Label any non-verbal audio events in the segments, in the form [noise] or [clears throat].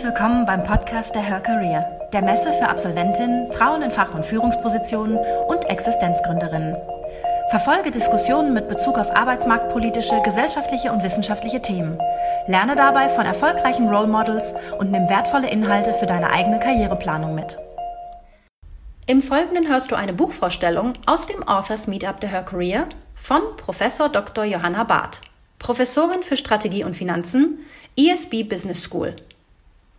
Herzlich willkommen beim Podcast der Her Career, der Messe für Absolventinnen, Frauen in Fach- und Führungspositionen und Existenzgründerinnen. Verfolge Diskussionen mit Bezug auf arbeitsmarktpolitische, gesellschaftliche und wissenschaftliche Themen. Lerne dabei von erfolgreichen Role Models und nimm wertvolle Inhalte für deine eigene Karriereplanung mit. Im Folgenden hörst du eine Buchvorstellung aus dem Authors Meetup der Her Career von Professor Dr. Johanna Barth, Professorin für Strategie und Finanzen, ESB Business School.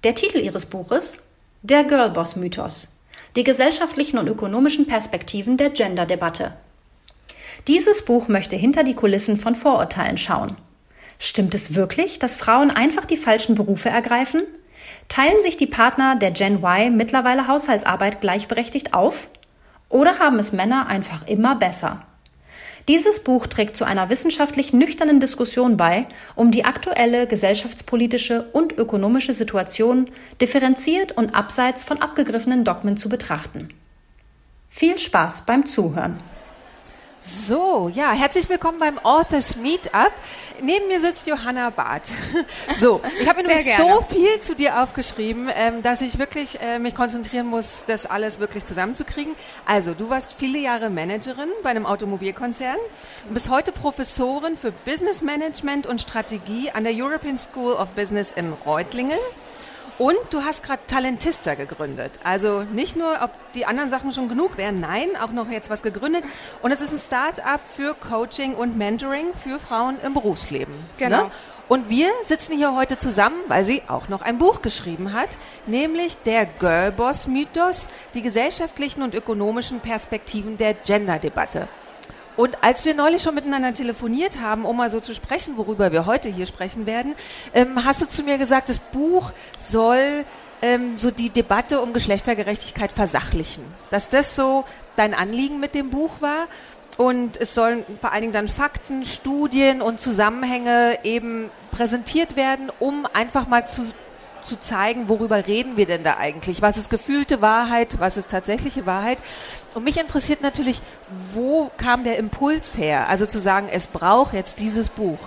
Der Titel ihres Buches Der Girlboss Mythos. Die gesellschaftlichen und ökonomischen Perspektiven der Gender-Debatte. Dieses Buch möchte hinter die Kulissen von Vorurteilen schauen. Stimmt es wirklich, dass Frauen einfach die falschen Berufe ergreifen? Teilen sich die Partner der Gen Y mittlerweile Haushaltsarbeit gleichberechtigt auf? Oder haben es Männer einfach immer besser? Dieses Buch trägt zu einer wissenschaftlich nüchternen Diskussion bei, um die aktuelle gesellschaftspolitische und ökonomische Situation differenziert und abseits von abgegriffenen Dogmen zu betrachten. Viel Spaß beim Zuhören! So, ja, herzlich willkommen beim Authors Meetup. Neben mir sitzt Johanna Barth. [laughs] So, ich habe mir nämlich so viel zu dir aufgeschrieben, ähm, dass ich wirklich äh, mich konzentrieren muss, das alles wirklich zusammenzukriegen. Also, du warst viele Jahre Managerin bei einem Automobilkonzern und bist heute Professorin für Business Management und Strategie an der European School of Business in Reutlingen. Und du hast gerade Talentista gegründet. Also nicht nur, ob die anderen Sachen schon genug wären, nein, auch noch jetzt was gegründet. Und es ist ein Start-up für Coaching und Mentoring für Frauen im Berufsleben. Genau. Ne? Und wir sitzen hier heute zusammen, weil sie auch noch ein Buch geschrieben hat, nämlich der Girlboss-Mythos, die gesellschaftlichen und ökonomischen Perspektiven der Gender-Debatte. Und als wir neulich schon miteinander telefoniert haben, um mal so zu sprechen, worüber wir heute hier sprechen werden, ähm, hast du zu mir gesagt, das Buch soll ähm, so die Debatte um Geschlechtergerechtigkeit versachlichen. Dass das so dein Anliegen mit dem Buch war. Und es sollen vor allen Dingen dann Fakten, Studien und Zusammenhänge eben präsentiert werden, um einfach mal zu zu zeigen, worüber reden wir denn da eigentlich? Was ist gefühlte Wahrheit? Was ist tatsächliche Wahrheit? Und mich interessiert natürlich, wo kam der Impuls her? Also zu sagen, es braucht jetzt dieses Buch.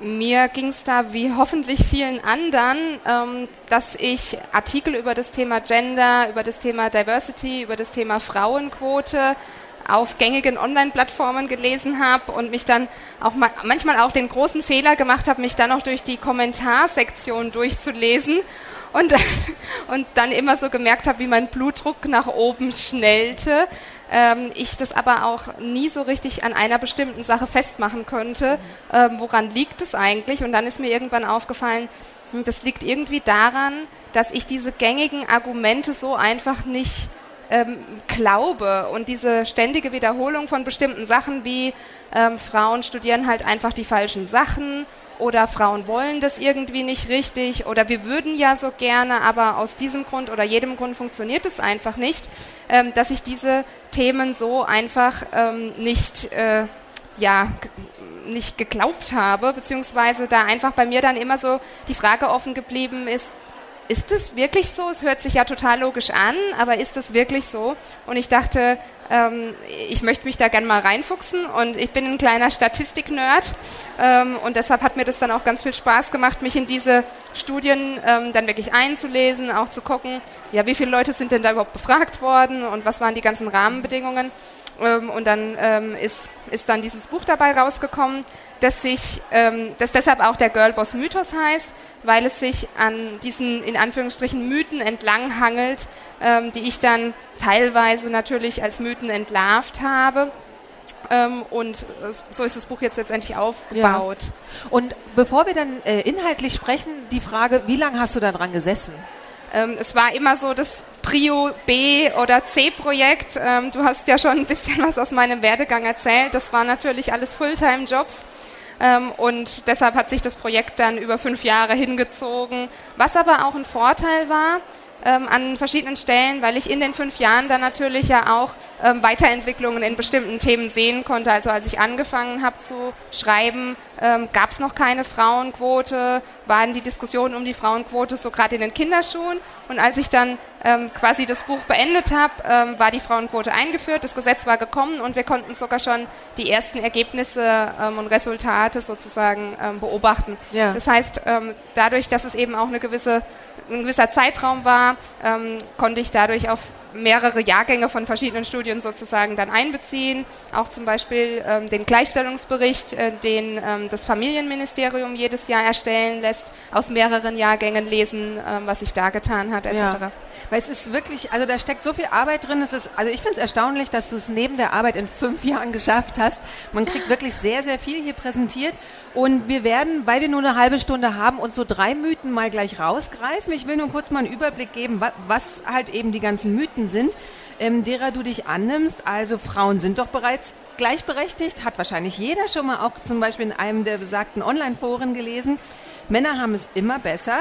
Mir ging es da wie hoffentlich vielen anderen, ähm, dass ich Artikel über das Thema Gender, über das Thema Diversity, über das Thema Frauenquote auf gängigen Online-Plattformen gelesen habe und mich dann auch mal, manchmal auch den großen Fehler gemacht habe, mich dann auch durch die Kommentarsektion durchzulesen und, [laughs] und dann immer so gemerkt habe, wie mein Blutdruck nach oben schnellte. Ähm, ich das aber auch nie so richtig an einer bestimmten Sache festmachen konnte, ähm, woran liegt es eigentlich? Und dann ist mir irgendwann aufgefallen, hm, das liegt irgendwie daran, dass ich diese gängigen Argumente so einfach nicht ähm, glaube und diese ständige Wiederholung von bestimmten Sachen wie ähm, Frauen studieren halt einfach die falschen Sachen oder Frauen wollen das irgendwie nicht richtig oder wir würden ja so gerne, aber aus diesem Grund oder jedem Grund funktioniert es einfach nicht, ähm, dass ich diese Themen so einfach ähm, nicht, äh, ja, nicht geglaubt habe, beziehungsweise da einfach bei mir dann immer so die Frage offen geblieben ist, ist es wirklich so? Es hört sich ja total logisch an, aber ist es wirklich so? Und ich dachte, ähm, ich möchte mich da gerne mal reinfuchsen und ich bin ein kleiner Statistik-Nerd ähm, und deshalb hat mir das dann auch ganz viel Spaß gemacht, mich in diese Studien ähm, dann wirklich einzulesen, auch zu gucken, ja, wie viele Leute sind denn da überhaupt befragt worden und was waren die ganzen Rahmenbedingungen. Ähm, und dann ähm, ist, ist dann dieses Buch dabei rausgekommen, das sich, ähm, das deshalb auch der Girlboss Mythos heißt, weil es sich an diesen in Anführungsstrichen Mythen entlanghangelt, ähm, die ich dann teilweise natürlich als Mythen entlarvt habe. Ähm, und so ist das Buch jetzt letztendlich aufgebaut. Ja. Und bevor wir dann äh, inhaltlich sprechen, die Frage, wie lange hast du da dran gesessen? Ähm, es war immer so das Prio B oder C-Projekt. Ähm, du hast ja schon ein bisschen was aus meinem Werdegang erzählt. Das waren natürlich alles Fulltime-Jobs. Ähm, und deshalb hat sich das Projekt dann über fünf Jahre hingezogen. Was aber auch ein Vorteil war, ähm, an verschiedenen Stellen, weil ich in den fünf Jahren dann natürlich ja auch ähm, Weiterentwicklungen in bestimmten Themen sehen konnte. Also als ich angefangen habe zu schreiben, ähm, gab es noch keine Frauenquote, waren die Diskussionen um die Frauenquote so gerade in den Kinderschuhen. Und als ich dann ähm, quasi das Buch beendet habe, ähm, war die Frauenquote eingeführt, das Gesetz war gekommen und wir konnten sogar schon die ersten Ergebnisse ähm, und Resultate sozusagen beobachten. Ja. Das heißt, dadurch, dass es eben auch eine gewisse, ein gewisser Zeitraum war, ähm, konnte ich dadurch auf mehrere Jahrgänge von verschiedenen Studien sozusagen dann einbeziehen. Auch zum Beispiel ähm, den Gleichstellungsbericht, äh, den ähm, das Familienministerium jedes Jahr erstellen lässt, aus mehreren Jahrgängen lesen, ähm, was sich da getan hat, etc. Ja. Weil es ist wirklich, also da steckt so viel Arbeit drin. Es ist, also ich finde es erstaunlich, dass du es neben der Arbeit in fünf [laughs] Jahren geschafft hast. Man kriegt wirklich sehr, sehr viel hier präsentiert. Und wir werden, weil wir nur eine halbe Stunde haben, uns so drei Mythen mal gleich rausgreifen. Ich will nur kurz mal einen Überblick geben, was halt eben die ganzen Mythen sind, ähm, derer du dich annimmst. Also Frauen sind doch bereits gleichberechtigt, hat wahrscheinlich jeder schon mal auch zum Beispiel in einem der besagten Online-Foren gelesen. Männer haben es immer besser.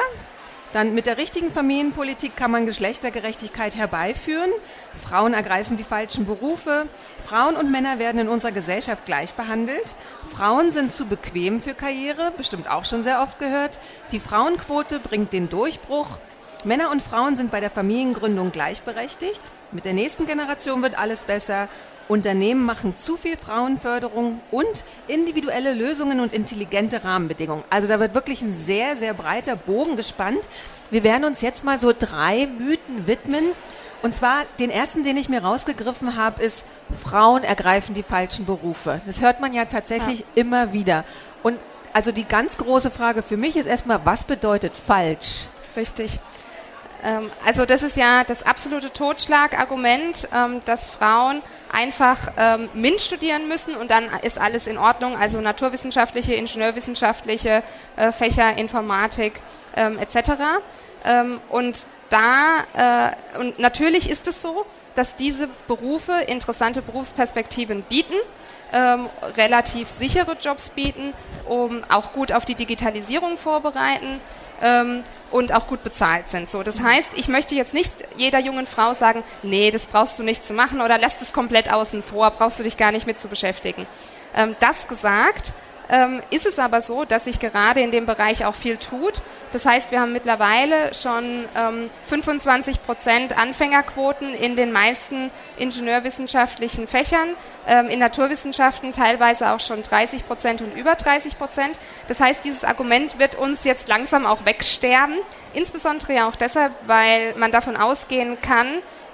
Dann mit der richtigen Familienpolitik kann man Geschlechtergerechtigkeit herbeiführen. Frauen ergreifen die falschen Berufe. Frauen und Männer werden in unserer Gesellschaft gleich behandelt. Frauen sind zu bequem für Karriere, bestimmt auch schon sehr oft gehört. Die Frauenquote bringt den Durchbruch. Männer und Frauen sind bei der Familiengründung gleichberechtigt. Mit der nächsten Generation wird alles besser. Unternehmen machen zu viel Frauenförderung und individuelle Lösungen und intelligente Rahmenbedingungen. Also da wird wirklich ein sehr, sehr breiter Bogen gespannt. Wir werden uns jetzt mal so drei Mythen widmen. Und zwar den ersten, den ich mir rausgegriffen habe, ist, Frauen ergreifen die falschen Berufe. Das hört man ja tatsächlich ja. immer wieder. Und also die ganz große Frage für mich ist erstmal, was bedeutet falsch? Richtig. Ähm, also das ist ja das absolute Totschlagargument, ähm, dass Frauen einfach ähm, MINT studieren müssen und dann ist alles in Ordnung, also naturwissenschaftliche, ingenieurwissenschaftliche äh, Fächer, Informatik etc. Und da, äh, und natürlich ist es so, dass diese Berufe interessante Berufsperspektiven bieten, ähm, relativ sichere Jobs bieten, um auch gut auf die Digitalisierung vorbereiten ähm, und auch gut bezahlt sind. So, das heißt, ich möchte jetzt nicht jeder jungen Frau sagen, nee, das brauchst du nicht zu machen oder lass das komplett außen vor, brauchst du dich gar nicht mit zu beschäftigen. Ähm, das gesagt, ähm, ist es aber so, dass sich gerade in dem Bereich auch viel tut. Das heißt, wir haben mittlerweile schon ähm, 25 Prozent Anfängerquoten in den meisten ingenieurwissenschaftlichen Fächern, ähm, in Naturwissenschaften teilweise auch schon 30 Prozent und über 30 Prozent. Das heißt, dieses Argument wird uns jetzt langsam auch wegsterben, insbesondere auch deshalb, weil man davon ausgehen kann,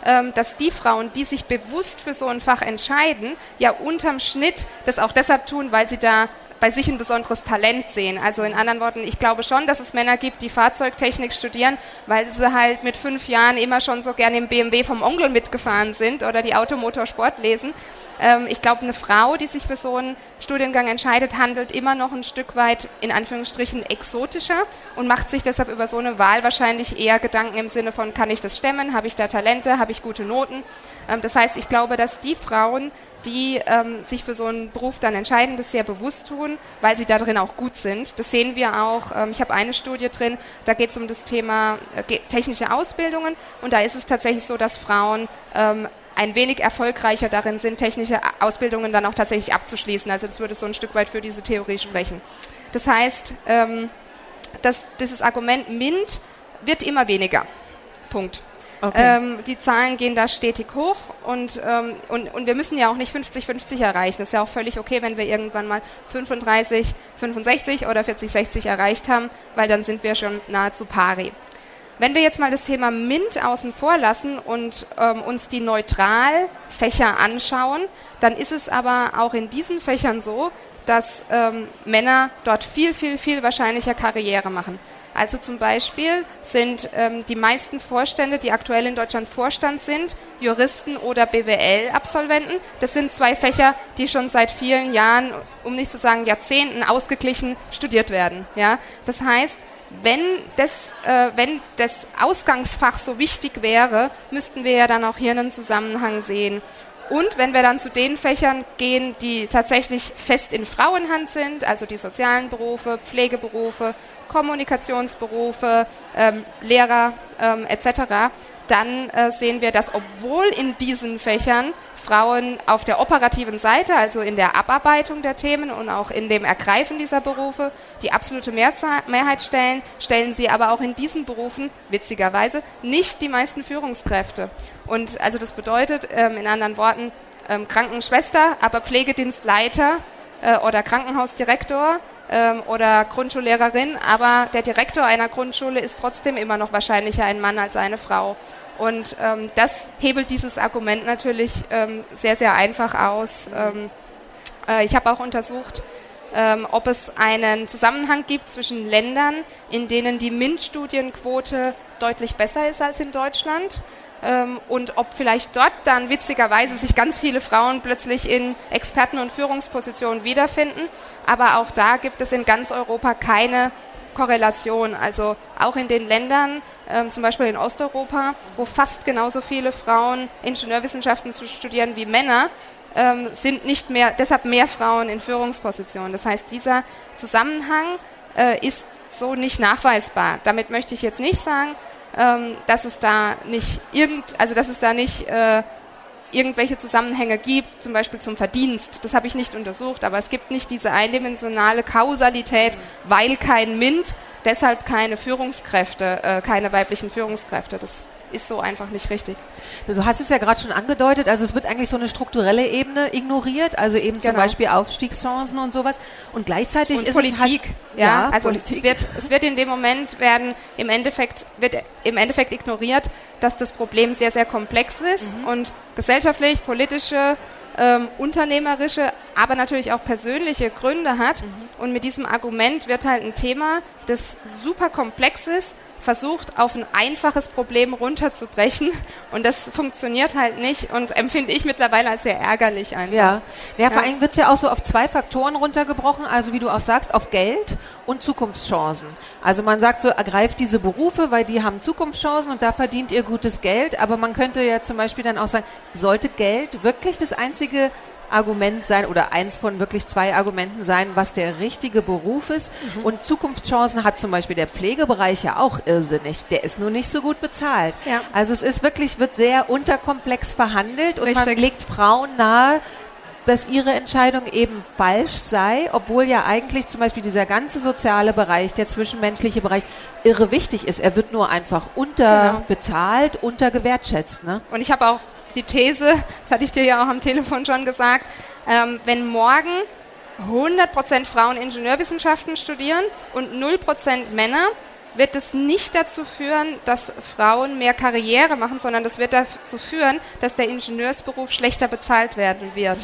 ähm, dass die Frauen, die sich bewusst für so ein Fach entscheiden, ja unterm Schnitt das auch deshalb tun, weil sie da bei sich ein besonderes Talent sehen. Also in anderen Worten, ich glaube schon, dass es Männer gibt, die Fahrzeugtechnik studieren, weil sie halt mit fünf Jahren immer schon so gerne im BMW vom Onkel mitgefahren sind oder die Automotorsport lesen. Ähm, ich glaube, eine Frau, die sich für so einen Studiengang entscheidet, handelt immer noch ein Stück weit in Anführungsstrichen exotischer und macht sich deshalb über so eine Wahl wahrscheinlich eher Gedanken im Sinne von, kann ich das stemmen, habe ich da Talente, habe ich gute Noten. Ähm, das heißt, ich glaube, dass die Frauen, die ähm, sich für so einen Beruf dann entscheiden, das sehr bewusst tun, weil sie da drin auch gut sind. Das sehen wir auch. Ähm, ich habe eine Studie drin, da geht es um das Thema äh, technische Ausbildungen und da ist es tatsächlich so, dass Frauen ein wenig erfolgreicher darin sind, technische Ausbildungen dann auch tatsächlich abzuschließen. Also das würde so ein Stück weit für diese Theorie sprechen. Das heißt, ähm, dass dieses Argument MINT wird immer weniger. Punkt. Okay. Ähm, die Zahlen gehen da stetig hoch und, ähm, und, und wir müssen ja auch nicht 50-50 erreichen. Das ist ja auch völlig okay, wenn wir irgendwann mal 35, 65 oder 40, 60 erreicht haben, weil dann sind wir schon nahezu pari. Wenn wir jetzt mal das Thema MINT außen vor lassen und ähm, uns die Neutralfächer anschauen, dann ist es aber auch in diesen Fächern so, dass ähm, Männer dort viel, viel, viel wahrscheinlicher Karriere machen. Also zum Beispiel sind ähm, die meisten Vorstände, die aktuell in Deutschland Vorstand sind, Juristen oder BWL-Absolventen. Das sind zwei Fächer, die schon seit vielen Jahren, um nicht zu sagen Jahrzehnten, ausgeglichen studiert werden. Ja? Das heißt, wenn das, äh, wenn das Ausgangsfach so wichtig wäre, müssten wir ja dann auch hier einen Zusammenhang sehen. Und wenn wir dann zu den Fächern gehen, die tatsächlich fest in Frauenhand sind, also die sozialen Berufe, Pflegeberufe, Kommunikationsberufe, ähm, Lehrer ähm, etc., dann äh, sehen wir, dass obwohl in diesen Fächern Frauen auf der operativen Seite, also in der Abarbeitung der Themen und auch in dem Ergreifen dieser Berufe, die absolute Mehrheit stellen, stellen sie aber auch in diesen Berufen, witzigerweise, nicht die meisten Führungskräfte. Und also das bedeutet, ähm, in anderen Worten, ähm, Krankenschwester, aber Pflegedienstleiter äh, oder Krankenhausdirektor ähm, oder Grundschullehrerin, aber der Direktor einer Grundschule ist trotzdem immer noch wahrscheinlicher ein Mann als eine Frau. Und ähm, das hebelt dieses Argument natürlich ähm, sehr, sehr einfach aus. Ähm, äh, ich habe auch untersucht, ähm, ob es einen Zusammenhang gibt zwischen Ländern, in denen die MINT-Studienquote deutlich besser ist als in Deutschland ähm, und ob vielleicht dort dann witzigerweise sich ganz viele Frauen plötzlich in Experten- und Führungspositionen wiederfinden. Aber auch da gibt es in ganz Europa keine Korrelation. Also auch in den Ländern, ähm, zum Beispiel in Osteuropa, wo fast genauso viele Frauen Ingenieurwissenschaften studieren wie Männer, ähm, sind nicht mehr, deshalb mehr Frauen in Führungspositionen. Das heißt, dieser Zusammenhang äh, ist so nicht nachweisbar. Damit möchte ich jetzt nicht sagen, ähm, dass es da nicht irgend, also dass es da nicht äh, irgendwelche Zusammenhänge gibt, zum Beispiel zum Verdienst. Das habe ich nicht untersucht, aber es gibt nicht diese eindimensionale Kausalität, weil kein MINT, deshalb keine Führungskräfte, äh, keine weiblichen Führungskräfte. Das ist so einfach nicht richtig. Du hast es ja gerade schon angedeutet, also es wird eigentlich so eine strukturelle Ebene ignoriert, also eben genau. zum Beispiel Aufstiegschancen und sowas. Und gleichzeitig und ist Politik, es halt, ja, ja also Politik. Es, wird, es wird in dem Moment werden im Endeffekt wird im Endeffekt ignoriert, dass das Problem sehr sehr komplex ist mhm. und gesellschaftlich, politische ähm, unternehmerische, aber natürlich auch persönliche Gründe hat. Mhm. Und mit diesem Argument wird halt ein Thema, das super komplex ist, versucht, auf ein einfaches Problem runterzubrechen. Und das funktioniert halt nicht und empfinde ich mittlerweile als sehr ärgerlich einfach. Ja, ja, vor allem wird es ja auch so auf zwei Faktoren runtergebrochen, also wie du auch sagst, auf Geld und Zukunftschancen. Also man sagt so, ergreift diese Berufe, weil die haben Zukunftschancen und da verdient ihr gutes Geld. Aber man könnte ja zum Beispiel dann auch sagen, sollte Geld wirklich das einzige Argument sein oder eins von wirklich zwei Argumenten sein, was der richtige Beruf ist. Mhm. Und Zukunftschancen hat zum Beispiel der Pflegebereich ja auch irrsinnig. Der ist nur nicht so gut bezahlt. Ja. Also es ist wirklich, wird sehr unterkomplex verhandelt und Richtig. man legt Frauen nahe, dass ihre Entscheidung eben falsch sei, obwohl ja eigentlich zum Beispiel dieser ganze soziale Bereich, der zwischenmenschliche Bereich, irre wichtig ist. Er wird nur einfach unterbezahlt, genau. untergewertschätzt. Ne? Und ich habe auch die These, das hatte ich dir ja auch am Telefon schon gesagt, ähm, wenn morgen 100% Frauen Ingenieurwissenschaften studieren und 0% Männer, wird es nicht dazu führen, dass Frauen mehr Karriere machen, sondern das wird dazu führen, dass der Ingenieursberuf schlechter bezahlt werden wird.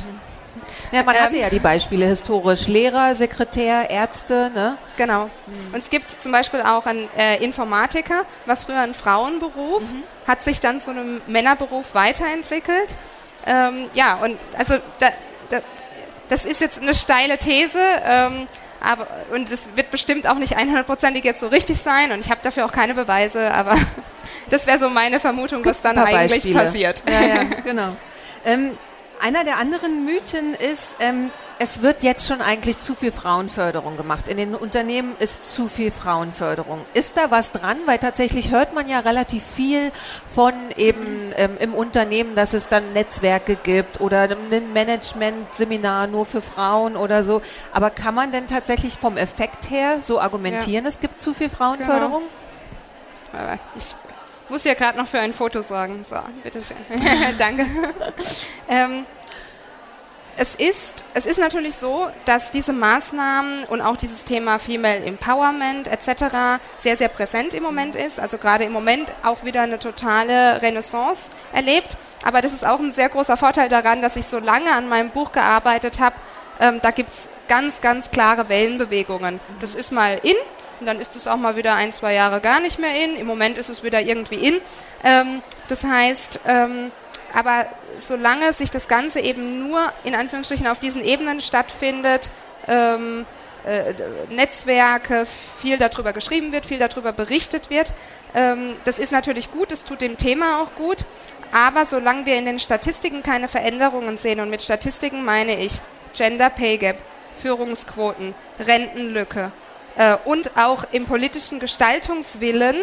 Ja, man ähm, hatte ja die Beispiele historisch. Lehrer, Sekretär, Ärzte, ne? Genau. Mhm. Und es gibt zum Beispiel auch einen äh, Informatiker, war früher ein Frauenberuf, mhm. Hat sich dann zu einem Männerberuf weiterentwickelt. Ähm, ja, und also da, da, das ist jetzt eine steile These. Ähm, aber, und es wird bestimmt auch nicht 100%ig jetzt so richtig sein und ich habe dafür auch keine Beweise, aber [laughs] das wäre so meine Vermutung, was dann eigentlich Beispiele. passiert. Ja, ja, [laughs] genau. Ähm, einer der anderen Mythen ist, ähm, es wird jetzt schon eigentlich zu viel Frauenförderung gemacht. In den Unternehmen ist zu viel Frauenförderung. Ist da was dran? Weil tatsächlich hört man ja relativ viel von eben ähm, im Unternehmen, dass es dann Netzwerke gibt oder ein Management-Seminar nur für Frauen oder so. Aber kann man denn tatsächlich vom Effekt her so argumentieren, ja. es gibt zu viel Frauenförderung? Genau. Ich muss ja gerade noch für ein Foto sorgen. So, bitteschön. [laughs] Danke. ähm, es ist, es ist natürlich so, dass diese Maßnahmen und auch dieses Thema Female Empowerment etc. sehr, sehr präsent im Moment ist. Also gerade im Moment auch wieder eine totale Renaissance erlebt. Aber das ist auch ein sehr großer Vorteil daran, dass ich so lange an meinem Buch gearbeitet habe. Ähm, da gibt es ganz, ganz klare Wellenbewegungen. Das ist mal in und dann ist es auch mal wieder ein, zwei Jahre gar nicht mehr in. Im Moment ist es wieder irgendwie in. Ähm, das heißt, ähm, aber solange sich das Ganze eben nur in Anführungsstrichen auf diesen Ebenen stattfindet, ähm, äh, Netzwerke, viel darüber geschrieben wird, viel darüber berichtet wird, ähm, das ist natürlich gut, es tut dem Thema auch gut. Aber solange wir in den Statistiken keine Veränderungen sehen, und mit Statistiken meine ich Gender Pay Gap, Führungsquoten, Rentenlücke, äh, und auch im politischen Gestaltungswillen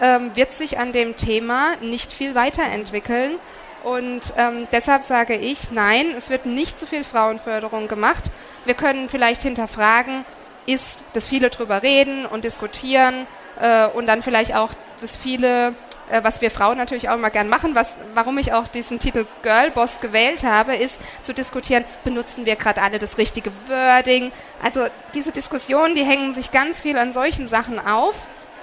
ähm, wird sich an dem Thema nicht viel weiterentwickeln. Und ähm, deshalb sage ich, nein, es wird nicht zu viel Frauenförderung gemacht. Wir können vielleicht hinterfragen, ist, dass viele drüber reden und diskutieren äh, und dann vielleicht auch, dass viele was wir Frauen natürlich auch immer gern machen, was, warum ich auch diesen Titel Girlboss gewählt habe, ist zu diskutieren, benutzen wir gerade alle das richtige Wording. Also diese Diskussionen, die hängen sich ganz viel an solchen Sachen auf.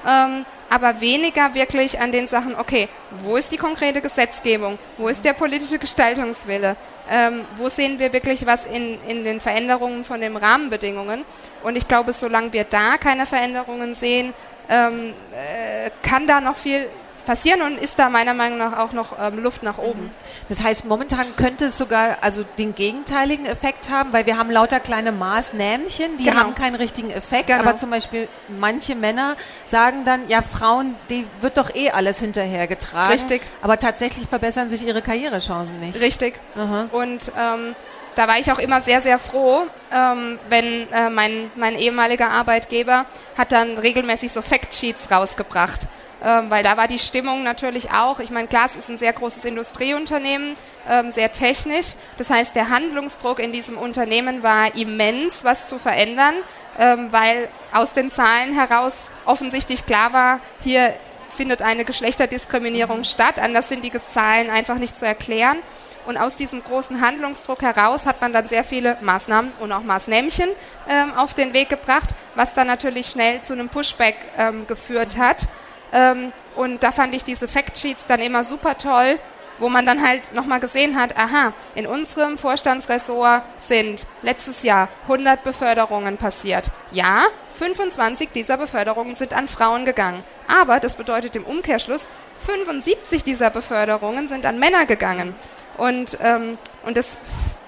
Ähm, aber weniger wirklich an den Sachen, okay, wo ist die konkrete Gesetzgebung, wo ist der politische Gestaltungswille, ähm, wo sehen wir wirklich was in, in den Veränderungen von den Rahmenbedingungen. Und ich glaube, solange wir da keine Veränderungen sehen, ähm, äh, kann da noch viel passieren und ist da meiner Meinung nach auch noch ähm, Luft nach oben. Mhm. Das heißt, momentan könnte es sogar also den gegenteiligen Effekt haben, weil wir haben lauter kleine Maßnähmchen, die genau. haben keinen richtigen Effekt, genau. aber zum Beispiel manche Männer sagen dann, ja, Frauen, die wird doch eh alles hinterhergetragen. Richtig. Aber tatsächlich verbessern sich ihre Karrierechancen nicht. Richtig. Aha. Und ähm, da war ich auch immer sehr, sehr froh, ähm, wenn äh, mein, mein ehemaliger Arbeitgeber hat dann regelmäßig so Factsheets rausgebracht ähm, weil da war die Stimmung natürlich auch, ich meine, Glas ist ein sehr großes Industrieunternehmen, ähm, sehr technisch. Das heißt, der Handlungsdruck in diesem Unternehmen war immens, was zu verändern, ähm, weil aus den Zahlen heraus offensichtlich klar war, hier findet eine Geschlechterdiskriminierung statt, anders sind die Zahlen einfach nicht zu erklären. Und aus diesem großen Handlungsdruck heraus hat man dann sehr viele Maßnahmen und auch Maßnähmchen ähm, auf den Weg gebracht, was dann natürlich schnell zu einem Pushback ähm, geführt hat. Ähm, und da fand ich diese Factsheets dann immer super toll, wo man dann halt nochmal gesehen hat, aha, in unserem Vorstandsressort sind letztes Jahr 100 Beförderungen passiert. Ja, 25 dieser Beförderungen sind an Frauen gegangen. Aber das bedeutet im Umkehrschluss, 75 dieser Beförderungen sind an Männer gegangen. Und, ähm, und, das,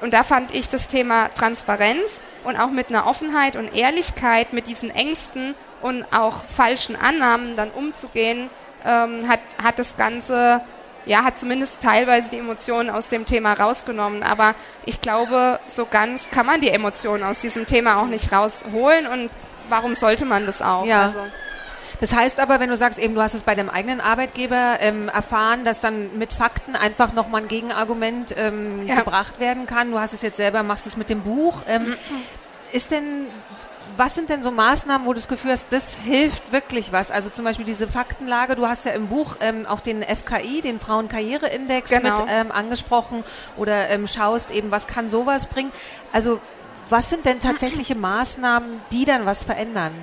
und da fand ich das Thema Transparenz und auch mit einer Offenheit und Ehrlichkeit mit diesen Ängsten und auch falschen Annahmen dann umzugehen, ähm, hat, hat das Ganze, ja, hat zumindest teilweise die Emotionen aus dem Thema rausgenommen. Aber ich glaube, so ganz kann man die Emotionen aus diesem Thema auch nicht rausholen und warum sollte man das auch? Ja. Also, das heißt aber, wenn du sagst, eben du hast es bei deinem eigenen Arbeitgeber ähm, erfahren, dass dann mit Fakten einfach nochmal ein Gegenargument ähm, ja. gebracht werden kann. Du hast es jetzt selber, machst es mit dem Buch. Ähm, mhm. Ist denn was sind denn so Maßnahmen, wo du das Gefühl hast, das hilft wirklich was? Also zum Beispiel diese Faktenlage, du hast ja im Buch ähm, auch den FKI, den Frauenkarriereindex genau. mit ähm, angesprochen oder ähm, schaust eben, was kann sowas bringen? Also was sind denn tatsächliche [clears throat] Maßnahmen, die dann was verändern?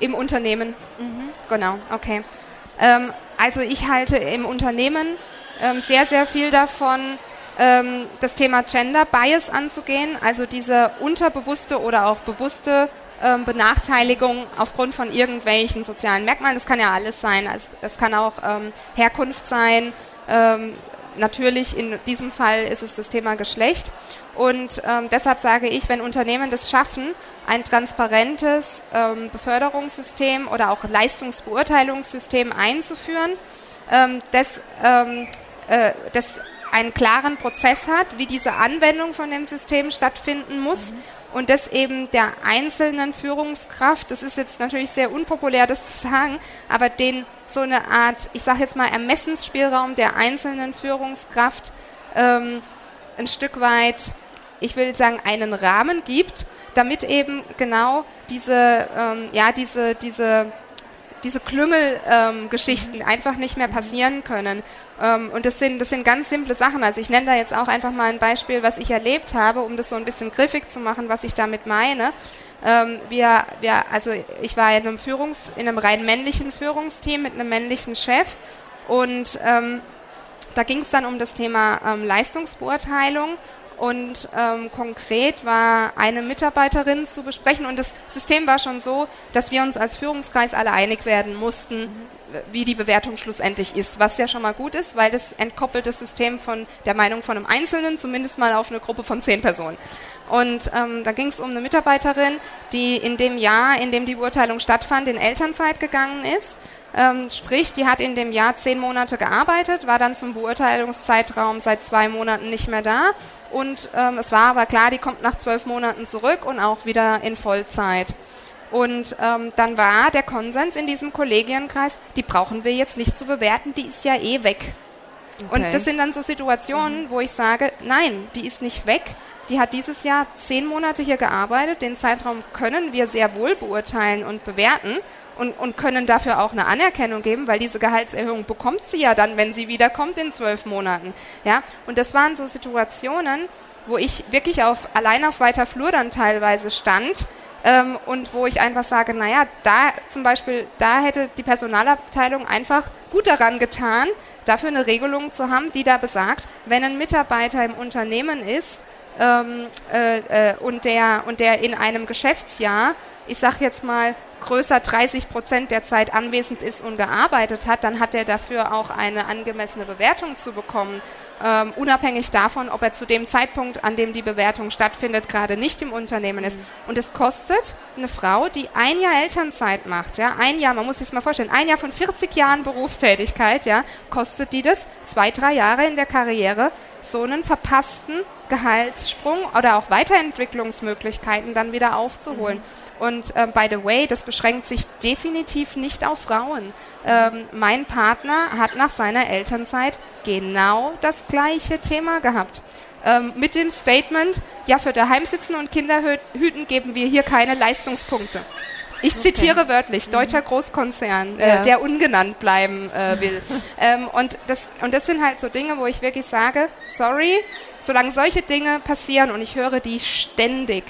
Im Unternehmen. Mhm. Genau, okay. Ähm, also ich halte im Unternehmen ähm, sehr, sehr viel davon, ähm, das Thema Gender Bias anzugehen, also diese unterbewusste oder auch bewusste ähm, Benachteiligung aufgrund von irgendwelchen sozialen Merkmalen. Das kann ja alles sein. Also, das kann auch ähm, Herkunft sein. Ähm, natürlich in diesem Fall ist es das Thema Geschlecht. Und ähm, deshalb sage ich, wenn Unternehmen das schaffen, ein transparentes ähm, Beförderungssystem oder auch Leistungsbeurteilungssystem einzuführen, das, äh, das einen klaren Prozess hat, wie diese Anwendung von dem System stattfinden muss. Mhm und das eben der einzelnen Führungskraft, das ist jetzt natürlich sehr unpopulär, das zu sagen, aber den so eine Art, ich sage jetzt mal, Ermessensspielraum der einzelnen Führungskraft ähm, ein Stück weit, ich will sagen, einen Rahmen gibt, damit eben genau diese, ähm, ja, diese, diese, diese Klüngelgeschichten ähm, einfach nicht mehr passieren können. Ähm, und das sind, das sind ganz simple Sachen. Also ich nenne da jetzt auch einfach mal ein Beispiel, was ich erlebt habe, um das so ein bisschen griffig zu machen, was ich damit meine. Ähm, wir, wir, also ich war in einem, Führungs-, in einem rein männlichen Führungsteam mit einem männlichen Chef und ähm, da ging es dann um das Thema ähm, Leistungsbeurteilung und ähm, konkret war eine Mitarbeiterin zu besprechen und das System war schon so, dass wir uns als Führungskreis alle einig werden mussten, wie die Bewertung schlussendlich ist, was ja schon mal gut ist, weil das entkoppelt das System von der Meinung von einem Einzelnen, zumindest mal auf eine Gruppe von zehn Personen. Und ähm, da ging es um eine Mitarbeiterin, die in dem Jahr, in dem die Beurteilung stattfand, in Elternzeit gegangen ist. Ähm, sprich, die hat in dem Jahr zehn Monate gearbeitet, war dann zum Beurteilungszeitraum seit zwei Monaten nicht mehr da. Und ähm, es war aber klar, die kommt nach zwölf Monaten zurück und auch wieder in Vollzeit. Und ähm, dann war der Konsens in diesem Kollegienkreis, die brauchen wir jetzt nicht zu bewerten, die ist ja eh weg. Okay. Und das sind dann so Situationen, mhm. wo ich sage, nein, die ist nicht weg. Die hat dieses Jahr zehn Monate hier gearbeitet. Den Zeitraum können wir sehr wohl beurteilen und bewerten und, und können dafür auch eine Anerkennung geben, weil diese Gehaltserhöhung bekommt sie ja dann, wenn sie wiederkommt in zwölf Monaten. Ja? Und das waren so Situationen, wo ich wirklich auf, allein auf weiter Flur dann teilweise stand, ähm, und wo ich einfach sage, naja, da zum Beispiel, da hätte die Personalabteilung einfach gut daran getan, dafür eine Regelung zu haben, die da besagt, wenn ein Mitarbeiter im Unternehmen ist ähm, äh, äh, und, der, und der in einem Geschäftsjahr, ich sage jetzt mal, größer 30 Prozent der Zeit anwesend ist und gearbeitet hat, dann hat er dafür auch eine angemessene Bewertung zu bekommen ähm, unabhängig davon, ob er zu dem Zeitpunkt, an dem die Bewertung stattfindet, gerade nicht im Unternehmen ist. Mhm. Und es kostet eine Frau, die ein Jahr Elternzeit macht, ja, ein Jahr, man muss sich das mal vorstellen, ein Jahr von 40 Jahren Berufstätigkeit, ja, kostet die das zwei, drei Jahre in der Karriere, so einen verpassten Gehaltssprung oder auch Weiterentwicklungsmöglichkeiten dann wieder aufzuholen. Mhm. Und äh, by the way, das beschränkt sich definitiv nicht auf Frauen. Ähm, mein Partner hat nach seiner Elternzeit genau das gleiche Thema gehabt. Ähm, mit dem Statement, ja, für Daheimsitzen und Kinderhüten geben wir hier keine Leistungspunkte. Ich okay. zitiere wörtlich, deutscher mhm. Großkonzern, äh, ja. der ungenannt bleiben äh, [laughs] will. ähm, und, das, und das sind halt so Dinge, wo ich wirklich sage, sorry, solange solche Dinge passieren und ich höre die ständig,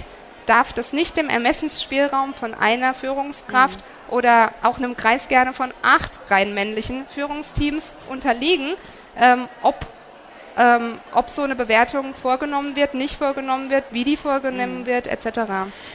darf das nicht dem Ermessensspielraum von einer Führungskraft mhm. oder auch einem Kreis gerne von acht rein männlichen Führungsteams unterliegen, ähm, ob ähm, ob so eine Bewertung vorgenommen wird, nicht vorgenommen wird, wie die vorgenommen mhm. wird, etc.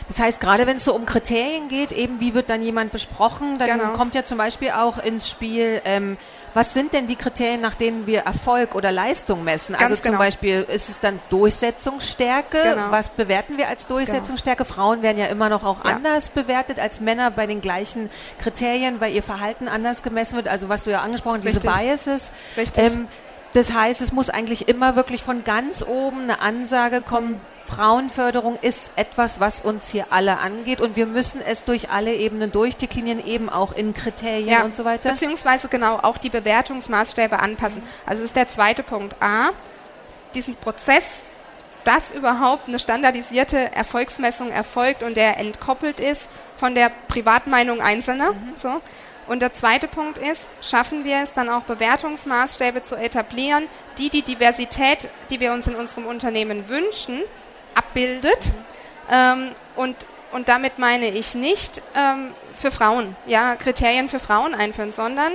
Das heißt, gerade wenn es so um Kriterien geht, eben wie wird dann jemand besprochen, dann genau. kommt ja zum Beispiel auch ins Spiel, ähm, was sind denn die Kriterien, nach denen wir Erfolg oder Leistung messen? Ganz also zum genau. Beispiel ist es dann Durchsetzungsstärke. Genau. Was bewerten wir als Durchsetzungsstärke? Genau. Frauen werden ja immer noch auch ja. anders bewertet als Männer bei den gleichen Kriterien, weil ihr Verhalten anders gemessen wird. Also was du ja angesprochen hast, diese Biases. Richtig. Ähm, das heißt, es muss eigentlich immer wirklich von ganz oben eine Ansage kommen, Frauenförderung ist etwas, was uns hier alle angeht und wir müssen es durch alle Ebenen durchdeklinieren, eben auch in Kriterien ja, und so weiter. Beziehungsweise genau auch die Bewertungsmaßstäbe anpassen. Also ist der zweite Punkt. A, diesen Prozess, dass überhaupt eine standardisierte Erfolgsmessung erfolgt und der entkoppelt ist von der Privatmeinung Einzelner. Mhm. So. Und der zweite Punkt ist, schaffen wir es dann auch Bewertungsmaßstäbe zu etablieren, die die Diversität, die wir uns in unserem Unternehmen wünschen, abbildet. Ähm, und, und damit meine ich nicht ähm, für Frauen, ja, Kriterien für Frauen einführen, sondern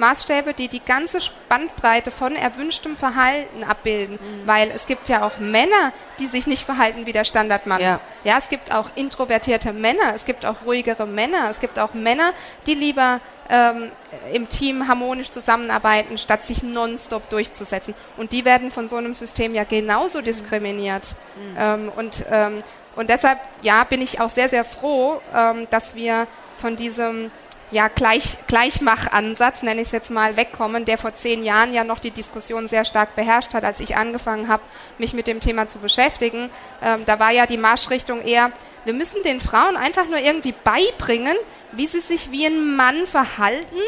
Maßstäbe, die die ganze Spannbreite von erwünschtem Verhalten abbilden, mhm. weil es gibt ja auch Männer, die sich nicht verhalten wie der Standardmann. Ja. ja, es gibt auch introvertierte Männer, es gibt auch ruhigere Männer, es gibt auch Männer, die lieber ähm, im Team harmonisch zusammenarbeiten, statt sich nonstop durchzusetzen. Und die werden von so einem System ja genauso mhm. diskriminiert. Mhm. Ähm, und, ähm, und deshalb, ja, bin ich auch sehr, sehr froh, ähm, dass wir von diesem ja, Gleich, Gleichmachansatz, nenne ich es jetzt mal, wegkommen, der vor zehn Jahren ja noch die Diskussion sehr stark beherrscht hat, als ich angefangen habe, mich mit dem Thema zu beschäftigen. Ähm, da war ja die Marschrichtung eher, wir müssen den Frauen einfach nur irgendwie beibringen, wie sie sich wie ein Mann verhalten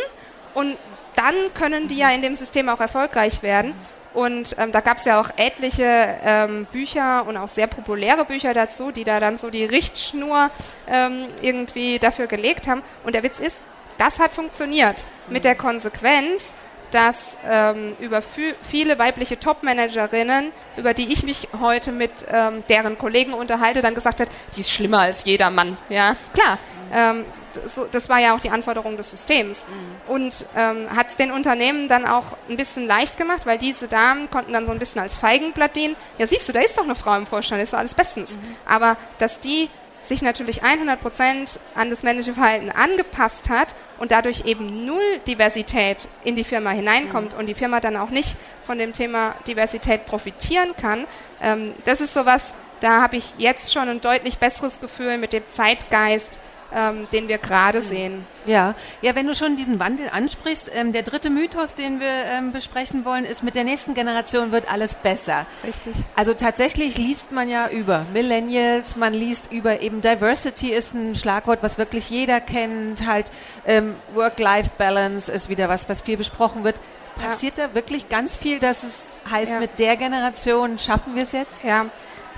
und dann können die ja in dem System auch erfolgreich werden. Und ähm, da gab es ja auch etliche ähm, Bücher und auch sehr populäre Bücher dazu, die da dann so die Richtschnur ähm, irgendwie dafür gelegt haben. Und der Witz ist, das hat funktioniert mit der Konsequenz, dass ähm, über viele weibliche Top-Managerinnen, über die ich mich heute mit ähm, deren Kollegen unterhalte, dann gesagt wird, die ist schlimmer als jeder Mann. Ja, klar. Ähm, so, das war ja auch die Anforderung des Systems. Mhm. Und ähm, hat es den Unternehmen dann auch ein bisschen leicht gemacht, weil diese Damen konnten dann so ein bisschen als Feigenblatt dienen. Ja, siehst du, da ist doch eine Frau im Vorstand, ist doch alles bestens. Mhm. Aber dass die sich natürlich 100 Prozent an das männliche Verhalten angepasst hat und dadurch eben null Diversität in die Firma hineinkommt mhm. und die Firma dann auch nicht von dem Thema Diversität profitieren kann, ähm, das ist sowas, da habe ich jetzt schon ein deutlich besseres Gefühl mit dem Zeitgeist, ähm, den wir gerade mhm. sehen. Ja, ja, wenn du schon diesen Wandel ansprichst, ähm, der dritte Mythos, den wir ähm, besprechen wollen, ist, mit der nächsten Generation wird alles besser. Richtig. Also tatsächlich liest man ja über Millennials, man liest über eben Diversity ist ein Schlagwort, was wirklich jeder kennt, halt ähm, Work-Life-Balance ist wieder was, was viel besprochen wird. passiert ja. da wirklich ganz viel, dass es heißt, ja. mit der Generation schaffen wir es jetzt? Ja,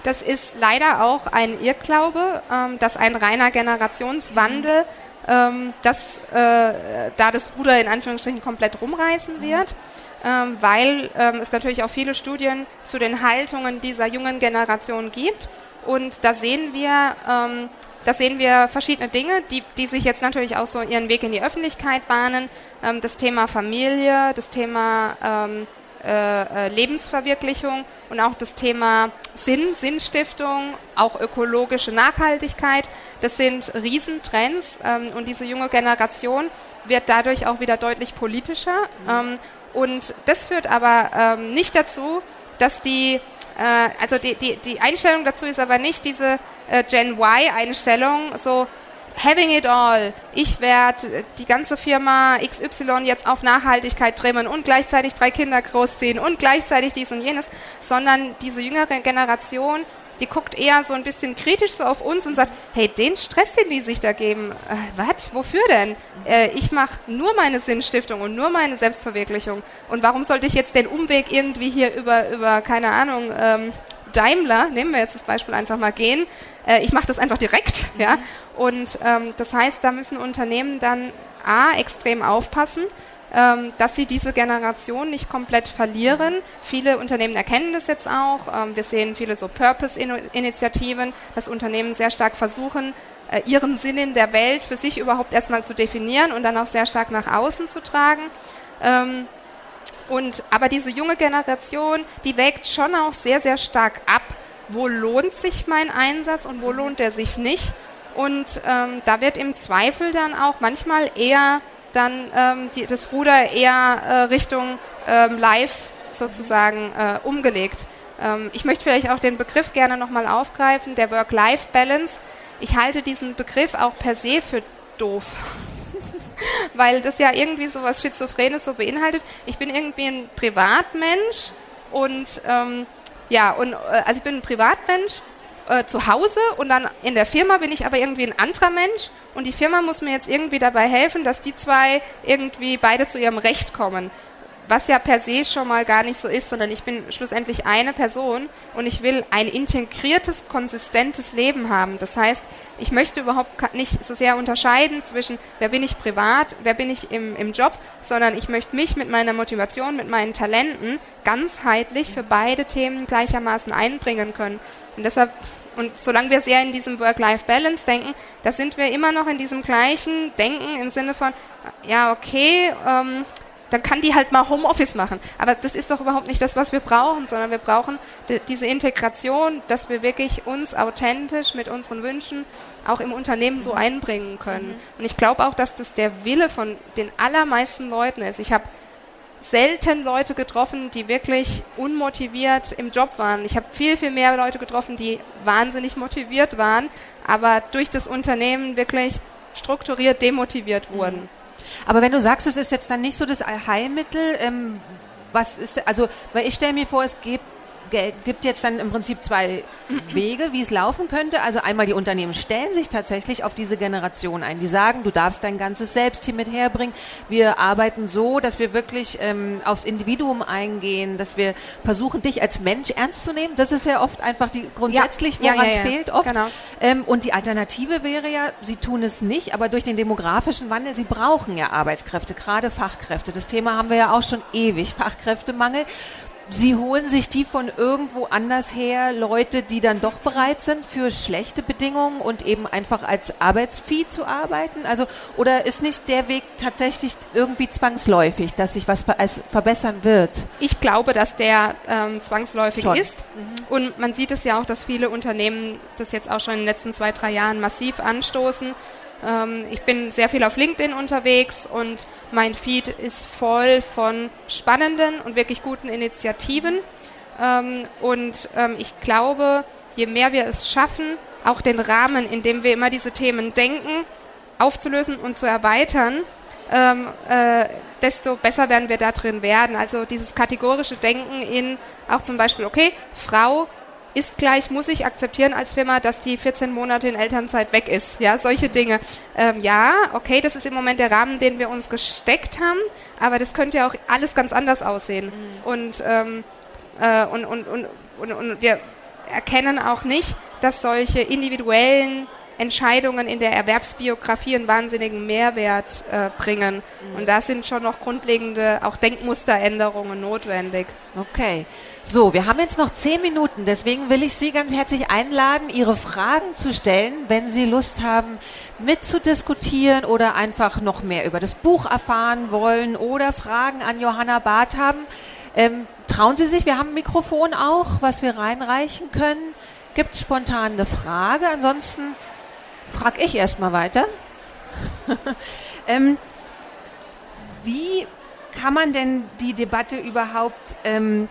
das ist leider auch ein Irrglaube, ähm, dass ein reiner Generationswandel, ähm, dass äh, da das Ruder in Anführungsstrichen komplett rumreißen wird, ähm, weil ähm, es natürlich auch viele Studien zu den Haltungen dieser jungen Generation gibt. Und da sehen wir, ähm, da sehen wir verschiedene Dinge, die, die sich jetzt natürlich auch so ihren Weg in die Öffentlichkeit bahnen. Ähm, das Thema Familie, das Thema äh, äh, Lebensverwirklichung und auch das Thema Sinn, Sinnstiftung, auch ökologische Nachhaltigkeit. Das sind Riesentrends ähm, und diese junge Generation wird dadurch auch wieder deutlich politischer. Ähm, und das führt aber ähm, nicht dazu, dass die, äh, also die, die, die Einstellung dazu ist aber nicht diese äh, Gen Y-Einstellung, so having it all. Ich werde die ganze Firma XY jetzt auf Nachhaltigkeit trimmen und gleichzeitig drei Kinder großziehen und gleichzeitig dies und jenes, sondern diese jüngere Generation, die guckt eher so ein bisschen kritisch so auf uns und sagt, hey, den Stress, den die sich da geben, äh, was, wofür denn? Äh, ich mache nur meine Sinnstiftung und nur meine Selbstverwirklichung. Und warum sollte ich jetzt den Umweg irgendwie hier über, über keine Ahnung, ähm, Daimler, nehmen wir jetzt das Beispiel einfach mal gehen, äh, ich mache das einfach direkt, ja, und ähm, das heißt, da müssen Unternehmen dann A, extrem aufpassen, ähm, dass sie diese Generation nicht komplett verlieren. Viele Unternehmen erkennen das jetzt auch. Ähm, wir sehen viele so Purpose-Initiativen, dass Unternehmen sehr stark versuchen, äh, ihren Sinn in der Welt für sich überhaupt erstmal zu definieren und dann auch sehr stark nach außen zu tragen. Ähm, und, aber diese junge Generation, die wägt schon auch sehr, sehr stark ab, wo lohnt sich mein Einsatz und wo lohnt er sich nicht. Und ähm, da wird im Zweifel dann auch manchmal eher dann ähm, die, das Ruder eher äh, Richtung ähm, Live sozusagen äh, umgelegt. Ähm, ich möchte vielleicht auch den Begriff gerne nochmal aufgreifen, der Work-Life-Balance. Ich halte diesen Begriff auch per se für doof. [laughs] Weil das ja irgendwie so was Schizophrenes so beinhaltet. Ich bin irgendwie ein Privatmensch und ähm, ja, und äh, also ich bin ein Privatmensch äh, zu Hause und dann in der Firma bin ich aber irgendwie ein anderer Mensch und die Firma muss mir jetzt irgendwie dabei helfen, dass die zwei irgendwie beide zu ihrem Recht kommen. Was ja per se schon mal gar nicht so ist, sondern ich bin schlussendlich eine Person und ich will ein integriertes, konsistentes Leben haben. Das heißt, ich möchte überhaupt nicht so sehr unterscheiden zwischen, wer bin ich privat, wer bin ich im, im Job, sondern ich möchte mich mit meiner Motivation, mit meinen Talenten ganzheitlich für beide Themen gleichermaßen einbringen können. Und deshalb, und solange wir sehr in diesem Work-Life-Balance denken, da sind wir immer noch in diesem gleichen Denken im Sinne von, ja, okay, ähm, dann kann die halt mal Homeoffice machen. Aber das ist doch überhaupt nicht das, was wir brauchen, sondern wir brauchen diese Integration, dass wir wirklich uns authentisch mit unseren Wünschen auch im Unternehmen so einbringen können. Mhm. Und ich glaube auch, dass das der Wille von den allermeisten Leuten ist. Ich habe selten Leute getroffen, die wirklich unmotiviert im Job waren. Ich habe viel, viel mehr Leute getroffen, die wahnsinnig motiviert waren, aber durch das Unternehmen wirklich strukturiert demotiviert wurden. Aber wenn du sagst, es ist jetzt dann nicht so das Heilmittel, ähm, was ist, also, weil ich stelle mir vor, es gibt gibt jetzt dann im Prinzip zwei Wege, wie es laufen könnte. Also einmal die Unternehmen stellen sich tatsächlich auf diese Generation ein. Die sagen, du darfst dein ganzes Selbstteam mit herbringen. Wir arbeiten so, dass wir wirklich ähm, aufs Individuum eingehen, dass wir versuchen, dich als Mensch ernst zu nehmen. Das ist ja oft einfach die grundsätzlich, ja, woran es ja, ja, fehlt oft. Genau. Ähm, und die Alternative wäre ja, sie tun es nicht, aber durch den demografischen Wandel, sie brauchen ja Arbeitskräfte, gerade Fachkräfte. Das Thema haben wir ja auch schon ewig, Fachkräftemangel. Sie holen sich die von irgendwo anders her, Leute, die dann doch bereit sind für schlechte Bedingungen und eben einfach als Arbeitsvieh zu arbeiten? Also, oder ist nicht der Weg tatsächlich irgendwie zwangsläufig, dass sich was verbessern wird? Ich glaube, dass der ähm, zwangsläufig schon. ist. Mhm. Und man sieht es ja auch, dass viele Unternehmen das jetzt auch schon in den letzten zwei, drei Jahren massiv anstoßen ähm, ich bin sehr viel auf LinkedIn unterwegs und mein Feed ist voll von spannenden und wirklich guten Initiativen. Ähm, und ähm, ich glaube, je mehr wir es schaffen, auch den Rahmen, in dem wir immer diese Themen denken, aufzulösen und zu erweitern, ähm, äh, desto besser werden wir da drin werden. Also dieses kategorische Denken in auch zum Beispiel, okay, Frau ist gleich, muss ich akzeptieren als Firma, dass die 14 Monate in Elternzeit weg ist. Ja, solche Dinge. Ähm, ja, okay, das ist im Moment der Rahmen, den wir uns gesteckt haben, aber das könnte ja auch alles ganz anders aussehen. Mhm. Und, ähm, äh, und, und, und, und, und wir erkennen auch nicht, dass solche individuellen Entscheidungen in der Erwerbsbiografie einen wahnsinnigen Mehrwert äh, bringen. Mhm. Und da sind schon noch grundlegende, auch Denkmusteränderungen notwendig. Okay. So, wir haben jetzt noch zehn Minuten, deswegen will ich Sie ganz herzlich einladen, Ihre Fragen zu stellen, wenn Sie Lust haben, mitzudiskutieren oder einfach noch mehr über das Buch erfahren wollen oder Fragen an Johanna Barth haben. Ähm, trauen Sie sich, wir haben ein Mikrofon auch, was wir reinreichen können. Gibt es spontan eine Frage? Ansonsten frage ich erstmal weiter. [laughs] ähm, wie kann man denn die Debatte überhaupt ähm,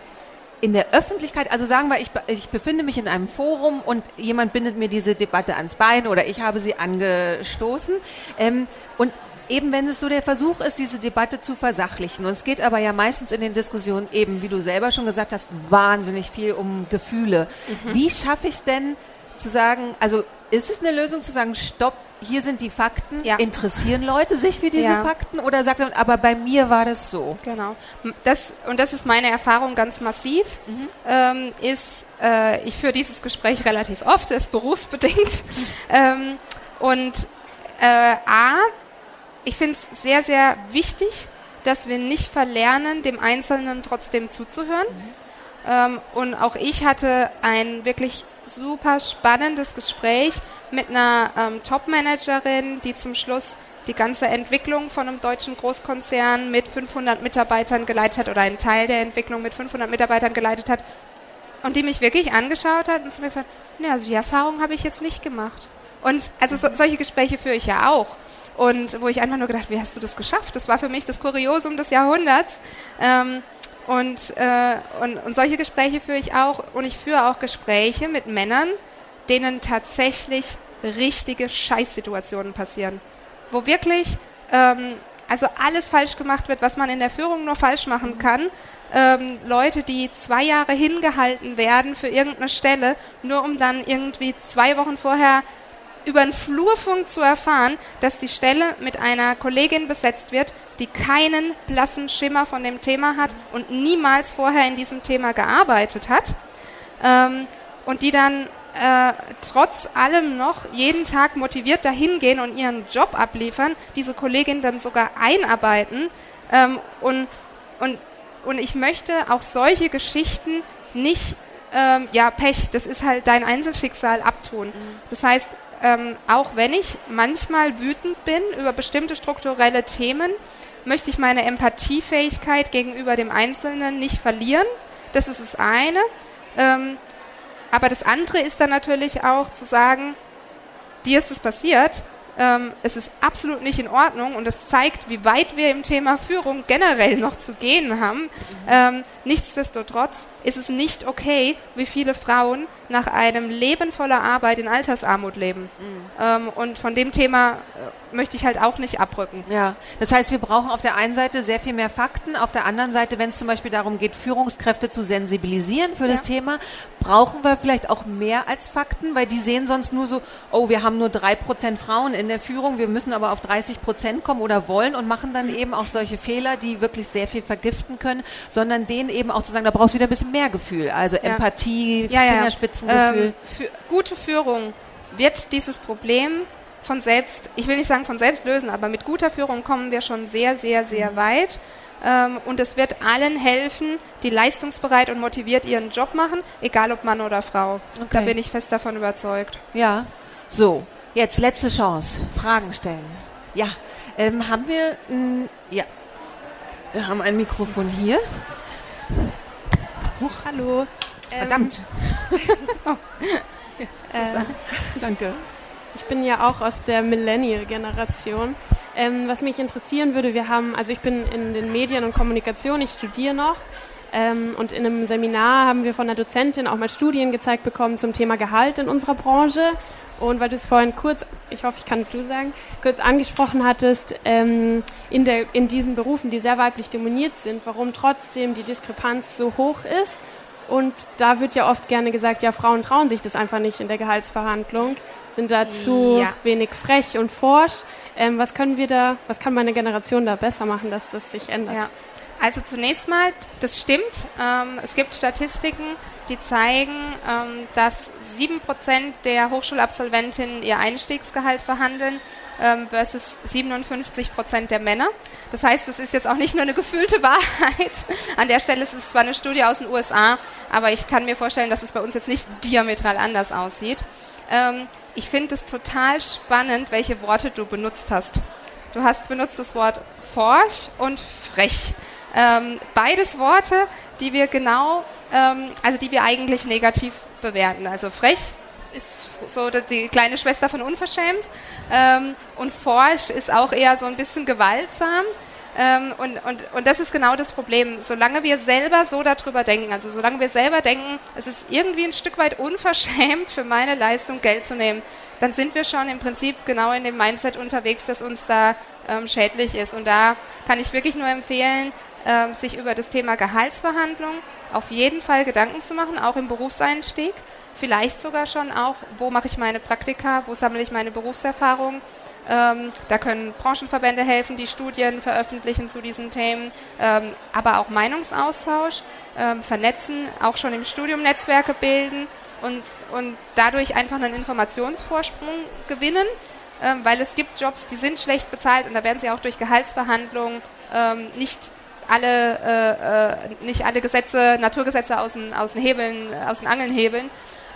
in der Öffentlichkeit, also sagen wir, ich, ich befinde mich in einem Forum und jemand bindet mir diese Debatte ans Bein oder ich habe sie angestoßen ähm, und eben wenn es so der Versuch ist, diese Debatte zu versachlichen. Und es geht aber ja meistens in den Diskussionen eben, wie du selber schon gesagt hast, wahnsinnig viel um Gefühle. Mhm. Wie schaffe ich es denn zu sagen, also ist es eine Lösung zu sagen, stopp, hier sind die Fakten, ja. interessieren Leute sich für diese ja. Fakten oder sagt er, aber bei mir war das so? Genau. Das, und das ist meine Erfahrung ganz massiv, mhm. ähm, ist, äh, ich führe dieses Gespräch relativ oft, ist berufsbedingt. [laughs] ähm, und äh, A, ich finde es sehr, sehr wichtig, dass wir nicht verlernen, dem Einzelnen trotzdem zuzuhören. Mhm. Ähm, und auch ich hatte ein wirklich super spannendes Gespräch mit einer ähm, Top-Managerin, die zum Schluss die ganze Entwicklung von einem deutschen Großkonzern mit 500 Mitarbeitern geleitet hat oder einen Teil der Entwicklung mit 500 Mitarbeitern geleitet hat und die mich wirklich angeschaut hat und zu mir gesagt, ne, also die Erfahrung habe ich jetzt nicht gemacht. Und also so, solche Gespräche führe ich ja auch. Und wo ich einfach nur gedacht, wie hast du das geschafft? Das war für mich das Kuriosum des Jahrhunderts. Ähm, und, äh, und, und solche Gespräche führe ich auch. Und ich führe auch Gespräche mit Männern, denen tatsächlich richtige Scheißsituationen passieren. Wo wirklich ähm, also alles falsch gemacht wird, was man in der Führung nur falsch machen kann. Ähm, Leute, die zwei Jahre hingehalten werden für irgendeine Stelle, nur um dann irgendwie zwei Wochen vorher über einen Flurfunk zu erfahren, dass die Stelle mit einer Kollegin besetzt wird, die keinen blassen Schimmer von dem Thema hat und niemals vorher in diesem Thema gearbeitet hat. Ähm, und die dann äh, trotz allem noch jeden Tag motiviert dahin gehen und ihren Job abliefern, diese Kollegin dann sogar einarbeiten. Ähm, und, und, und ich möchte auch solche Geschichten nicht, ähm, ja, Pech, das ist halt dein Einzelschicksal abtun. Mhm. Das heißt, ähm, auch wenn ich manchmal wütend bin über bestimmte strukturelle Themen, möchte ich meine Empathiefähigkeit gegenüber dem Einzelnen nicht verlieren. Das ist das eine. Ähm, aber das andere ist dann natürlich auch zu sagen, dir ist es passiert, ähm, es ist absolut nicht in Ordnung und es zeigt, wie weit wir im Thema Führung generell noch zu gehen haben. Ähm, nichtsdestotrotz ist es nicht okay, wie viele Frauen nach einem Leben voller Arbeit in Altersarmut leben. Mhm. Ähm, und von dem Thema äh, möchte ich halt auch nicht abrücken. Ja, das heißt, wir brauchen auf der einen Seite sehr viel mehr Fakten, auf der anderen Seite, wenn es zum Beispiel darum geht, Führungskräfte zu sensibilisieren für ja. das Thema, brauchen wir vielleicht auch mehr als Fakten, weil die sehen sonst nur so, oh, wir haben nur drei Prozent Frauen in der Führung, wir müssen aber auf 30 Prozent kommen oder wollen und machen dann eben auch solche Fehler, die wirklich sehr viel vergiften können, sondern denen eben auch zu sagen, da brauchst du wieder ein bisschen mehr Gefühl, also ja. Empathie, ja, Fingerspitzengefühl. Ähm, für gute Führung wird dieses Problem von selbst, ich will nicht sagen von selbst lösen, aber mit guter Führung kommen wir schon sehr, sehr, sehr mhm. weit. Ähm, und es wird allen helfen, die leistungsbereit und motiviert ihren Job machen, egal ob Mann oder Frau. Okay. Da bin ich fest davon überzeugt. Ja, so, jetzt letzte Chance. Fragen stellen. Ja, ähm, haben wir, ein, ja, wir haben ein Mikrofon hier. Huch, hallo. Verdammt. Ähm, [laughs] oh. äh, danke. Ich bin ja auch aus der Millennial-Generation. Ähm, was mich interessieren würde, wir haben, also ich bin in den Medien und Kommunikation, ich studiere noch. Ähm, und in einem Seminar haben wir von der Dozentin auch mal Studien gezeigt bekommen zum Thema Gehalt in unserer Branche. Und weil du es vorhin kurz, ich hoffe, ich kann du sagen, kurz angesprochen hattest, ähm, in, der, in diesen Berufen, die sehr weiblich dominiert sind, warum trotzdem die Diskrepanz so hoch ist Und da wird ja oft gerne gesagt, ja, Frauen trauen sich das einfach nicht in der Gehaltsverhandlung, sind da zu ja. wenig frech und forsch. Ähm, was können wir da, was kann meine Generation da besser machen, dass das sich ändert? Ja. Also zunächst mal, das stimmt. Ähm, es gibt Statistiken, die zeigen, ähm, dass 7% der Hochschulabsolventinnen ihr Einstiegsgehalt verhandeln versus 57 Prozent der Männer. Das heißt, es ist jetzt auch nicht nur eine gefühlte [laughs] Wahrheit. An der Stelle ist es zwar eine Studie aus den USA, aber ich kann mir vorstellen, dass es bei uns jetzt nicht diametral anders aussieht. Ähm, ich finde es total spannend, welche Worte du benutzt hast. Du hast benutzt das Wort forsch und frech. Ähm, beides Worte, die wir genau, ähm, also die wir eigentlich negativ bewerten. Also frech ist so die kleine Schwester von unverschämt ähm, und forsch ist auch eher so ein bisschen gewaltsam. Ähm, und, und, und das ist genau das Problem. Solange wir selber so darüber denken, also solange wir selber denken, es ist irgendwie ein Stück weit unverschämt für meine Leistung Geld zu nehmen, dann sind wir schon im Prinzip genau in dem Mindset unterwegs, das uns da ähm, schädlich ist. Und da kann ich wirklich nur empfehlen, ähm, sich über das Thema Gehaltsverhandlung auf jeden Fall Gedanken zu machen, auch im Berufseinstieg vielleicht sogar schon auch, wo mache ich meine Praktika, wo sammle ich meine Berufserfahrung. Ähm, da können Branchenverbände helfen, die Studien veröffentlichen zu diesen Themen, ähm, aber auch Meinungsaustausch, ähm, vernetzen, auch schon im Studium Netzwerke bilden und, und dadurch einfach einen Informationsvorsprung gewinnen, ähm, weil es gibt Jobs, die sind schlecht bezahlt und da werden sie auch durch Gehaltsverhandlungen ähm, nicht alle, äh, äh, nicht alle Gesetze, Naturgesetze aus den, aus den Hebeln, aus den Angeln hebeln.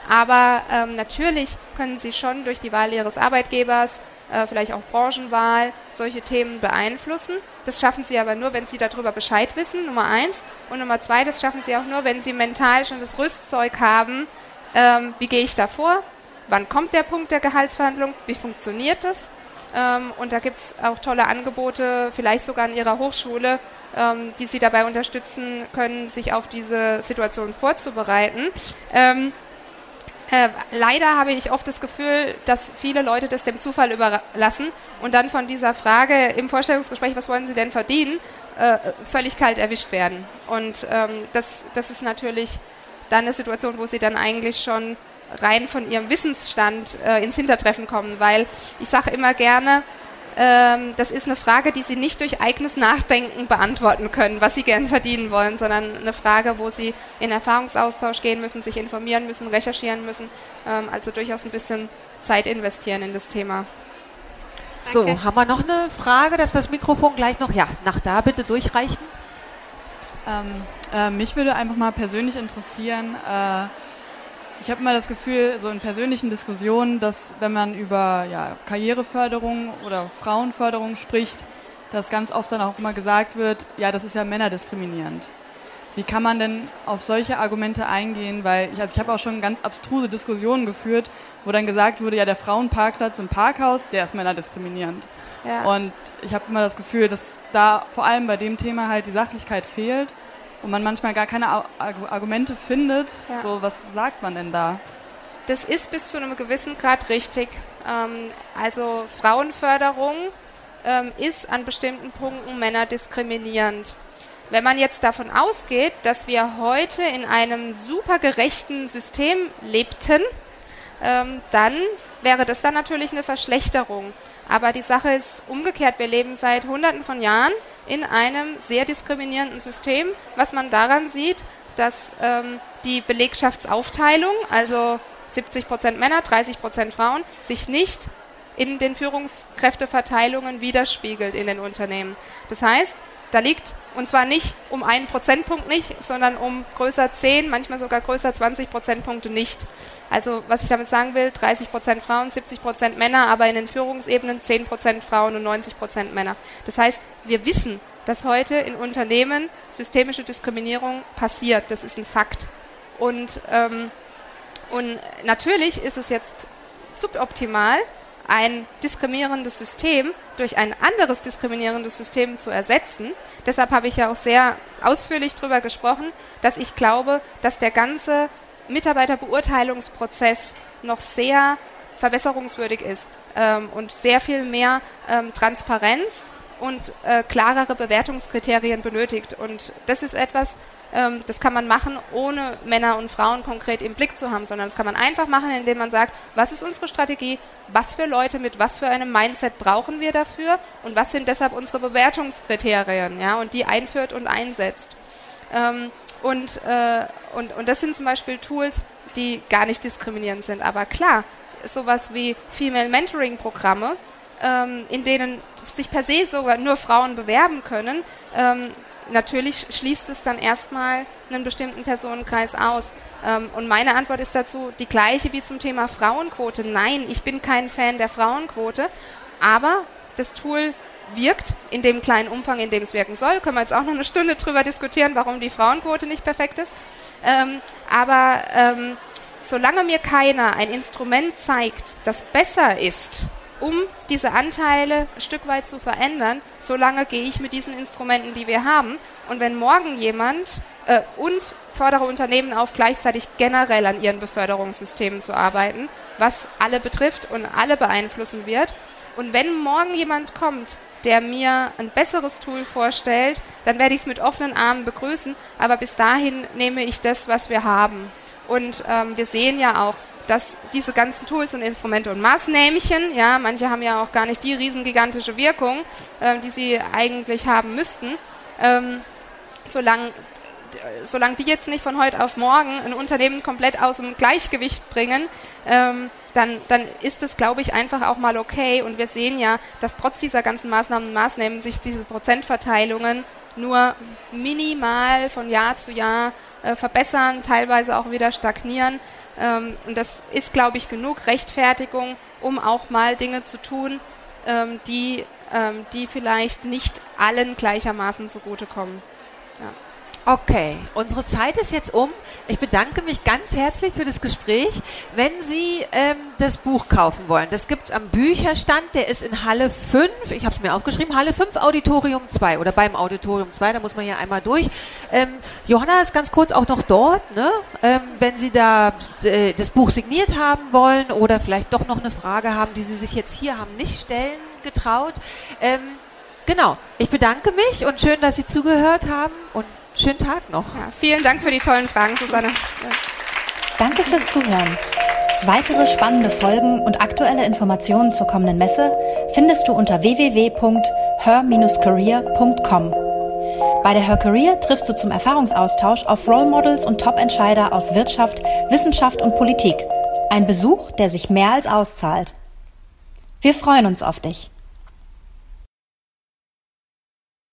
Aber ähm, natürlich können Sie schon durch die Wahl Ihres Arbeitgebers, äh, vielleicht auch Branchenwahl, solche Themen beeinflussen. Das schaffen Sie aber nur, wenn Sie darüber Bescheid wissen, Nummer eins. Und Nummer zwei, das schaffen Sie auch nur, wenn Sie mental schon das Rüstzeug haben, ähm, wie gehe ich da vor, wann kommt der Punkt der Gehaltsverhandlung, wie funktioniert das. Ähm, und da gibt es auch tolle Angebote, vielleicht sogar an Ihrer Hochschule, ähm, die Sie dabei unterstützen können, sich auf diese Situation vorzubereiten. Äh, leider habe ich oft das Gefühl, dass viele Leute das dem Zufall überlassen und dann von dieser Frage im Vorstellungsgespräch, was wollen Sie denn verdienen, äh, völlig kalt erwischt werden. Und ähm, das, das ist natürlich dann eine Situation, wo sie dann eigentlich schon rein von ihrem Wissensstand äh, ins Hintertreffen kommen, weil ich sage immer gerne, ähm, das ist eine Frage, die Sie nicht durch eigenes Nachdenken beantworten können, was Sie gern verdienen wollen, sondern eine Frage, wo Sie in Erfahrungsaustausch gehen müssen, sich informieren müssen, recherchieren müssen, ähm, also durchaus ein bisschen Zeit investieren in das Thema. So, okay. haben wir noch eine Frage, dass wir das Mikrofon gleich noch, ja, nach da bitte durchreichen. Ähm, äh, mich würde einfach mal persönlich interessieren, äh, ich habe immer das Gefühl, so in persönlichen Diskussionen, dass wenn man über ja, Karriereförderung oder Frauenförderung spricht, dass ganz oft dann auch immer gesagt wird, ja, das ist ja männerdiskriminierend. Wie kann man denn auf solche Argumente eingehen? Weil ich, also ich habe auch schon ganz abstruse Diskussionen geführt, wo dann gesagt wurde, ja, der Frauenparkplatz im Parkhaus, der ist männerdiskriminierend. Ja. Und ich habe immer das Gefühl, dass da vor allem bei dem Thema halt die Sachlichkeit fehlt und man manchmal gar keine Argumente findet. Ja. So, was sagt man denn da? Das ist bis zu einem gewissen Grad richtig. Ähm, also Frauenförderung ähm, ist an bestimmten Punkten männerdiskriminierend. Wenn man jetzt davon ausgeht, dass wir heute in einem super gerechten System lebten, ähm, dann wäre das dann natürlich eine Verschlechterung. Aber die Sache ist umgekehrt. Wir leben seit Hunderten von Jahren in einem sehr diskriminierenden System, was man daran sieht, dass ähm, die Belegschaftsaufteilung, also 70 Prozent Männer, 30 Prozent Frauen, sich nicht in den Führungskräfteverteilungen widerspiegelt in den Unternehmen. Das heißt, da liegt, und zwar nicht um einen Prozentpunkt nicht, sondern um größer 10, manchmal sogar größer 20 Prozentpunkte nicht. Also was ich damit sagen will, 30 Prozent Frauen, 70 Prozent Männer, aber in den Führungsebenen 10 Prozent Frauen und 90 Prozent Männer. Das heißt, wir wissen, dass heute in Unternehmen systemische Diskriminierung passiert. Das ist ein Fakt. Und, ähm, und natürlich ist es jetzt suboptimal, ein diskriminierendes System durch ein anderes diskriminierendes System zu ersetzen. Deshalb habe ich ja auch sehr ausführlich darüber gesprochen, dass ich glaube, dass der ganze Mitarbeiterbeurteilungsprozess noch sehr verbesserungswürdig ist ähm, und sehr viel mehr ähm, Transparenz und äh, klarere Bewertungskriterien benötigt. Und das ist etwas, ähm, das kann man machen, ohne Männer und Frauen konkret im Blick zu haben, sondern das kann man einfach machen, indem man sagt, was ist unsere Strategie, was für Leute mit was für einem Mindset brauchen wir dafür und was sind deshalb unsere Bewertungskriterien, ja, und die einführt und einsetzt. Ähm, und, äh, und, und das sind zum Beispiel Tools, die gar nicht diskriminierend sind. Aber klar, sowas wie Female Mentoring Programme, ähm, in denen sich per se sogar nur Frauen bewerben können, ähm, natürlich schließt es dann erstmal einen bestimmten Personenkreis aus. Ähm, und meine Antwort ist dazu die gleiche wie zum Thema Frauenquote. Nein, ich bin kein Fan der Frauenquote, aber das Tool wirkt in dem kleinen Umfang, in dem es wirken soll. Können wir jetzt auch noch eine Stunde drüber diskutieren, warum die Frauenquote nicht perfekt ist. Ähm, aber ähm, solange mir keiner ein Instrument zeigt, das besser ist, um diese Anteile ein Stück weit zu verändern, solange gehe ich mit diesen Instrumenten, die wir haben. Und wenn morgen jemand äh, und fordere Unternehmen auf, gleichzeitig generell an ihren Beförderungssystemen zu arbeiten, was alle betrifft und alle beeinflussen wird. Und wenn morgen jemand kommt, der mir ein besseres Tool vorstellt, dann werde ich es mit offenen Armen begrüßen. Aber bis dahin nehme ich das, was wir haben. Und ähm, wir sehen ja auch, dass diese ganzen Tools und Instrumente und Maßnähmchen, ja, manche haben ja auch gar nicht die riesengigantische Wirkung, äh, die sie eigentlich haben müssten, ähm, solange solange die jetzt nicht von heute auf morgen ein Unternehmen komplett aus dem Gleichgewicht bringen, ähm, dann, dann ist es, glaube ich, einfach auch mal okay. Und wir sehen ja, dass trotz dieser ganzen Maßnahmen und Maßnahmen sich diese Prozentverteilungen nur minimal von Jahr zu Jahr äh, verbessern, teilweise auch wieder stagnieren. Ähm, und das ist, glaube ich, genug Rechtfertigung, um auch mal Dinge zu tun, ähm, die, ähm, die vielleicht nicht allen gleichermaßen zugutekommen. Ja. Okay, unsere Zeit ist jetzt um. Ich bedanke mich ganz herzlich für das Gespräch. Wenn Sie ähm, das Buch kaufen wollen, das gibt es am Bücherstand, der ist in Halle 5, ich habe es mir aufgeschrieben, Halle 5, Auditorium 2 oder beim Auditorium 2, da muss man hier einmal durch. Ähm, Johanna ist ganz kurz auch noch dort, ne? Ähm, wenn Sie da äh, das Buch signiert haben wollen oder vielleicht doch noch eine Frage haben, die Sie sich jetzt hier haben nicht stellen getraut. Ähm, genau, ich bedanke mich und schön, dass Sie zugehört haben und schönen Tag noch. Ja, vielen Dank für die tollen Fragen, Susanne. Ja. Danke fürs Zuhören. Weitere spannende Folgen und aktuelle Informationen zur kommenden Messe findest du unter www.her-career.com. Bei der Her Career triffst du zum Erfahrungsaustausch auf Role Models und Top-Entscheider aus Wirtschaft, Wissenschaft und Politik. Ein Besuch, der sich mehr als auszahlt. Wir freuen uns auf dich.